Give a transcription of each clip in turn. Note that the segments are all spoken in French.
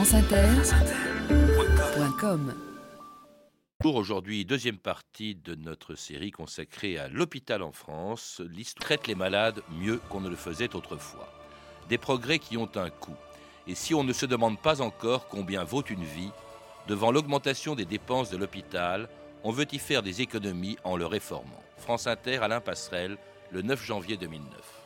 franceinter.com Pour aujourd'hui, deuxième partie de notre série consacrée à l'hôpital en France. L'histoire traite les malades mieux qu'on ne le faisait autrefois. Des progrès qui ont un coût. Et si on ne se demande pas encore combien vaut une vie, devant l'augmentation des dépenses de l'hôpital, on veut y faire des économies en le réformant. France Inter, Alain Passerelle, le 9 janvier 2009.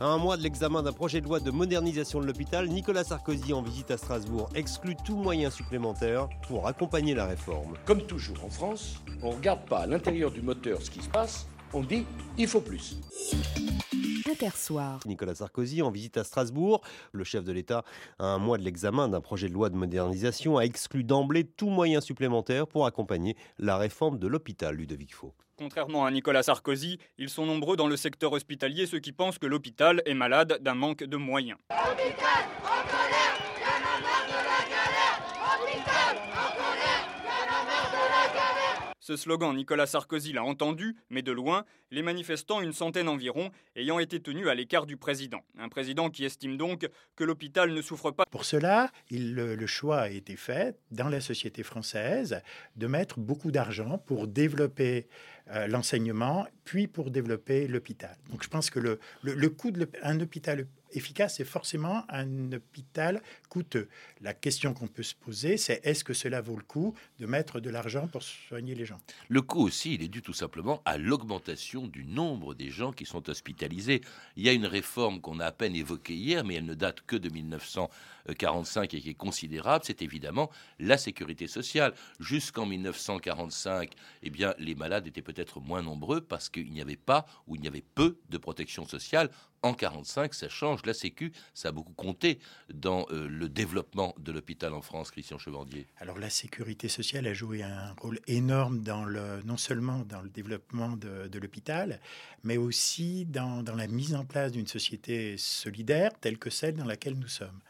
À un mois de l'examen d'un projet de loi de modernisation de l'hôpital, Nicolas Sarkozy, en visite à Strasbourg, exclut tout moyen supplémentaire pour accompagner la réforme. Comme toujours en France, on ne regarde pas à l'intérieur du moteur ce qui se passe, on dit il faut plus. Intersoir. Nicolas Sarkozy, en visite à Strasbourg, le chef de l'État, à un mois de l'examen d'un projet de loi de modernisation, a exclu d'emblée tout moyen supplémentaire pour accompagner la réforme de l'hôpital, Ludovic Faux. Contrairement à Nicolas Sarkozy, ils sont nombreux dans le secteur hospitalier ceux qui pensent que l'hôpital est malade d'un manque de moyens. Ce slogan, Nicolas Sarkozy l'a entendu, mais de loin, les manifestants, une centaine environ, ayant été tenus à l'écart du président. Un président qui estime donc que l'hôpital ne souffre pas. Pour cela, le, choix a été fait dans la société française de mettre beaucoup d'argent pour développer euh, l'enseignement, puis pour développer l'hôpital. Donc je pense que le, le coût d'un hôpital efficace, c'est forcément un hôpital coûteux. La question qu'on peut se poser, c'est est-ce que cela vaut le coup de mettre de l'argent pour soigner les gens? Le coût aussi, il est dû tout simplement à l'augmentation du nombre des gens qui sont hospitalisés. Il y a une réforme qu'on a à peine évoquée hier, mais elle ne date que de 1945 et qui est considérable, c'est évidemment la sécurité sociale. Jusqu'en 1945, eh bien, les malades étaient peut-être moins nombreux parce qu'il n'y avait pas ou il y avait peu de protection sociale. En 45, ça change. La Sécu, ça a beaucoup compté dans euh, le développement de l'hôpital en France, Christian Chevandier. Alors la sécurité sociale a joué un rôle énorme dans le, non seulement dans le développement de, de l'hôpital, mais aussi dans, dans la mise en place d'une société solidaire telle que celle dans laquelle nous sommes.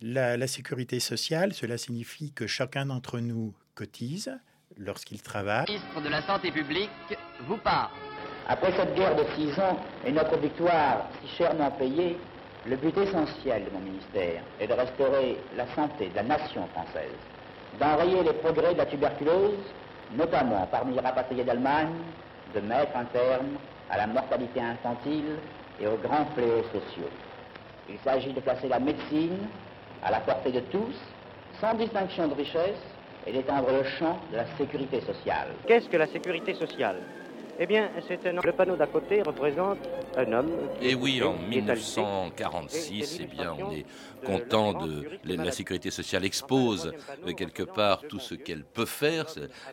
La, la sécurité sociale, cela signifie que chacun d'entre nous cotise lorsqu'il travaille. ministre de la Santé publique vous parle. Après cette guerre de six ans et notre victoire si chèrement payée, le but essentiel de mon ministère est de restaurer la santé de la nation française, d'enrayer les progrès de la tuberculose, notamment parmi les rapatriés d'Allemagne, de mettre un terme à la mortalité infantile et aux grands fléaux sociaux. Il s'agit de placer la médecine à la portée de tous, sans distinction de richesse, et d'étendre le champ de la sécurité sociale. Qu'est-ce que la sécurité sociale? Eh bien, c'est un homme. Le panneau d'à côté représente un homme. qui Et Eh oui, en qui est alité. 1946, Et- et eh bien, on est content de la, sécurité sociale expose quelque part tout ce qu'elle peut faire.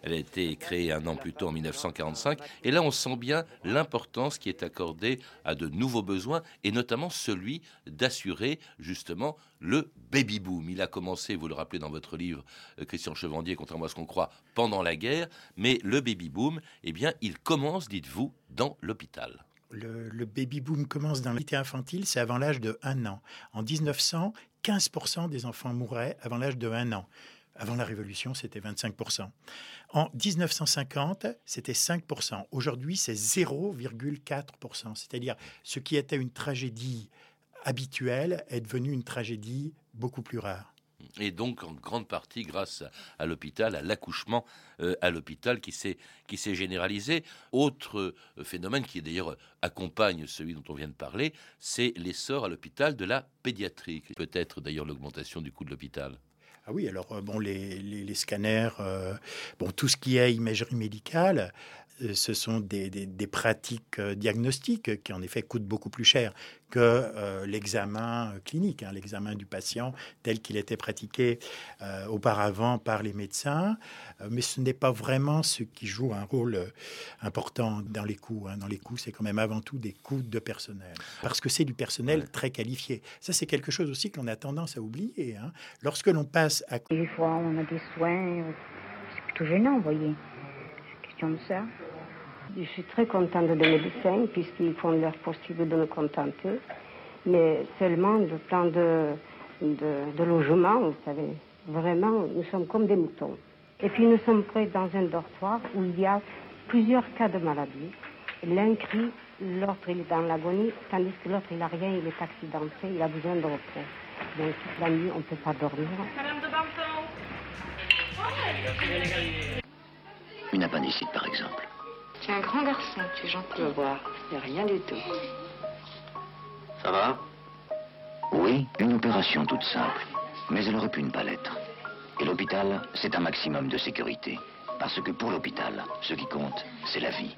Elle a été créée un an plus tôt en 1945. Et là, on sent bien l'importance qui est accordée à de nouveaux besoins et notamment celui d'assurer justement le baby boom. Il a commencé, vous le rappelez dans votre livre, euh, Christian Chevandier, contrairement à ce qu'on croit, pendant la guerre. Mais le baby boom, eh bien, il commence, dites-vous, dans l'hôpital. Le, baby boom commence dans l'ité infantile, c'est avant l'âge de 1 an. En 1900, 15% des enfants mouraient avant l'âge de 1 an. Avant la Révolution, c'était 25%. En 1950, c'était 5%. Aujourd'hui, c'est 0,4%. C'est-à-dire, ce qui était une tragédie habituelle est devenu une tragédie beaucoup plus rare. Et donc, en grande partie, grâce à, l'hôpital, à l'accouchement euh, à l'hôpital qui s'est qui s'est généralisé. Autre euh, phénomène qui d'ailleurs accompagne celui dont on vient de parler, c'est l'essor à l'hôpital de la pédiatrie. Peut-être d'ailleurs l'augmentation du coût de l'hôpital. Ah oui, alors euh, bon, les, les- les scanners, euh, bon, tout ce qui est imagerie médicale, euh, ce sont des, des- des pratiques euh, diagnostiques qui en effet coûtent beaucoup plus cher que l'examen clinique, hein, l'examen du patient tel qu'il était pratiqué auparavant par les médecins. Mais ce n'est pas vraiment ce qui joue un rôle important dans les coûts. hein. Dans les coûts, c'est quand même avant tout des coûts de personnel, parce que c'est du personnel Ouais. très qualifié. Ça, c'est quelque chose aussi qu'on a tendance à oublier. hein. Lorsque l'on passe à Des fois, on a des soins. euh, C'est plutôt gênant, vous voyez. C'est question de ça. Je suis très contente des médecins puisqu'ils font leur possible de me contenter. Mais seulement le plan de, de, de logement, vous savez, vraiment, nous sommes comme des moutons. Et puis nous sommes près dans un dortoir où il y a plusieurs cas de maladie. L'un crie, l'autre il est dans l'agonie, tandis que l'autre il n'a rien, il est accidenté, il a besoin de repos. Donc toute la nuit, on ne peut pas dormir. Une appendicite, par exemple. Tu es un grand garçon, tu es gentil. Tu vas voir, il n'y a rien du tout. Ça va? Oui, une opération toute simple. Mais elle aurait pu ne pas l'être. Et l'hôpital, c'est un maximum de sécurité. Parce que pour l'hôpital, ce qui compte, c'est la vie.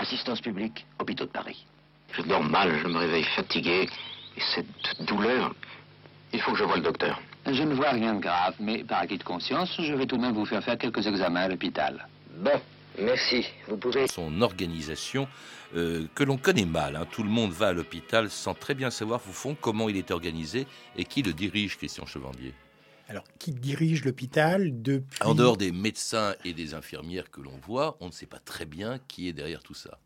Assistance publique, hôpitaux de Paris. Je dors mal, je me réveille fatigué. Et cette douleur, il faut que je voie le docteur. Je ne vois rien de grave, mais par acquis de conscience, je vais tout de même vous faire faire quelques examens à l'hôpital. Bon, merci. Vous pouvez... Son organisation, euh, que l'on connaît mal. Hein. Tout le monde va à l'hôpital sans très bien savoir, au fond, comment il est organisé et qui le dirige, Christian Chevandier. Alors, qui dirige l'hôpital depuis... En dehors des médecins et des infirmières que l'on voit, on ne sait pas très bien qui est derrière tout ça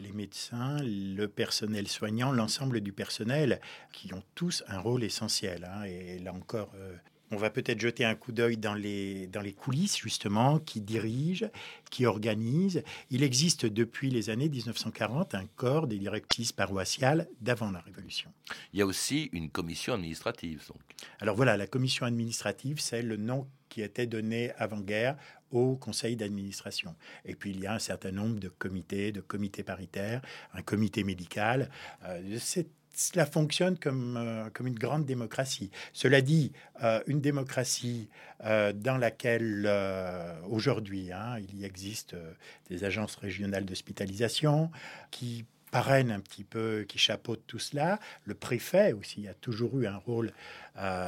les médecins, le personnel soignant, l'ensemble du personnel, qui ont tous un rôle essentiel. Hein. et là encore, euh, on va peut-être jeter un coup d'œil dans les, dans les coulisses, justement, qui dirigent, qui organisent. Il existe depuis les années 1940 un corps des directrices paroissiales d'avant la Révolution. Il y a aussi une commission administrative. Donc. Alors voilà, la commission administrative, c'est le nom qui était donné avant-guerre au conseil d'administration. Et puis il y a un certain nombre de comités, de comités paritaires, un comité médical. Euh, c'est cela fonctionne comme, euh, comme une grande démocratie. Cela dit, euh, une démocratie euh, dans laquelle aujourd'hui hein, il y existe des agences régionales d'hospitalisation qui parrainent un petit peu, qui chapeautent tout cela. Le préfet aussi a toujours eu un rôle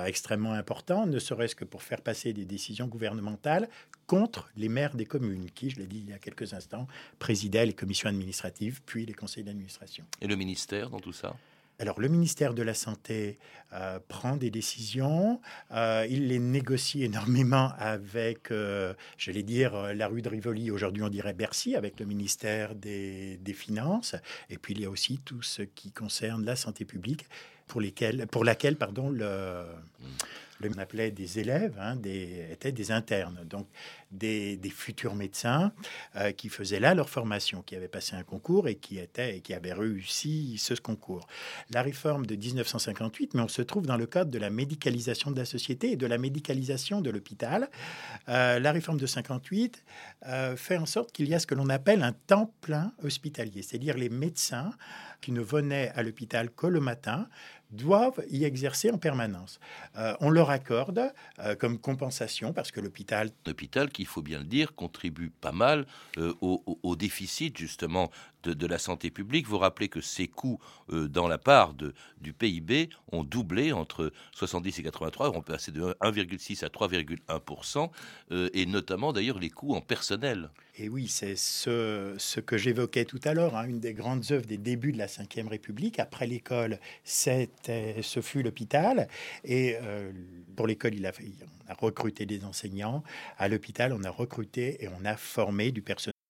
extrêmement important, ne serait-ce que pour faire passer des décisions gouvernementales contre les maires des communes, qui, je l'ai dit il y a quelques instants, présidaient les commissions administratives, puis les conseils d'administration. Et le ministère dans tout ça? Alors le ministère de la Santé euh, prend des décisions, euh, il les négocie énormément avec, euh, je vais dire, la rue de Rivoli, aujourd'hui on dirait Bercy, avec le ministère des, Finances, et puis il y a aussi tout ce qui concerne la santé publique, pour, laquelle pardon, le... on appelait des élèves, hein, des, étaient des internes, donc des, futurs médecins euh, qui faisaient là leur formation, qui avaient passé un concours et qui, étaient, et qui avaient réussi ce concours. La réforme de 1958, mais on se trouve dans le cadre de la médicalisation de la société et de la médicalisation de l'hôpital. Euh, la réforme de 58 euh, fait en sorte qu'il y a ce que l'on appelle un temps plein hospitalier, c'est-à-dire les médecins qui ne venaient à l'hôpital que le matin doivent y exercer en permanence. Euh, on leur accorde euh, comme compensation, parce que l'hôpital... L'hôpital, qu'il faut bien le dire, contribue pas mal euh, au, déficit justement de, la santé publique. Vous rappelez que ces coûts dans la part de, du PIB ont doublé entre 70 et 83, on peut passer de 1,6 à 3,1% et notamment d'ailleurs les coûts en personnel. Et oui, c'est ce, que j'évoquais tout à l'heure, hein, une des grandes œuvres des débuts de la Ve République. Après l'école, ce fut l'hôpital. Et euh, pour l'école, il on a recruté des enseignants. À l'hôpital, on a recruté et on a formé du personnel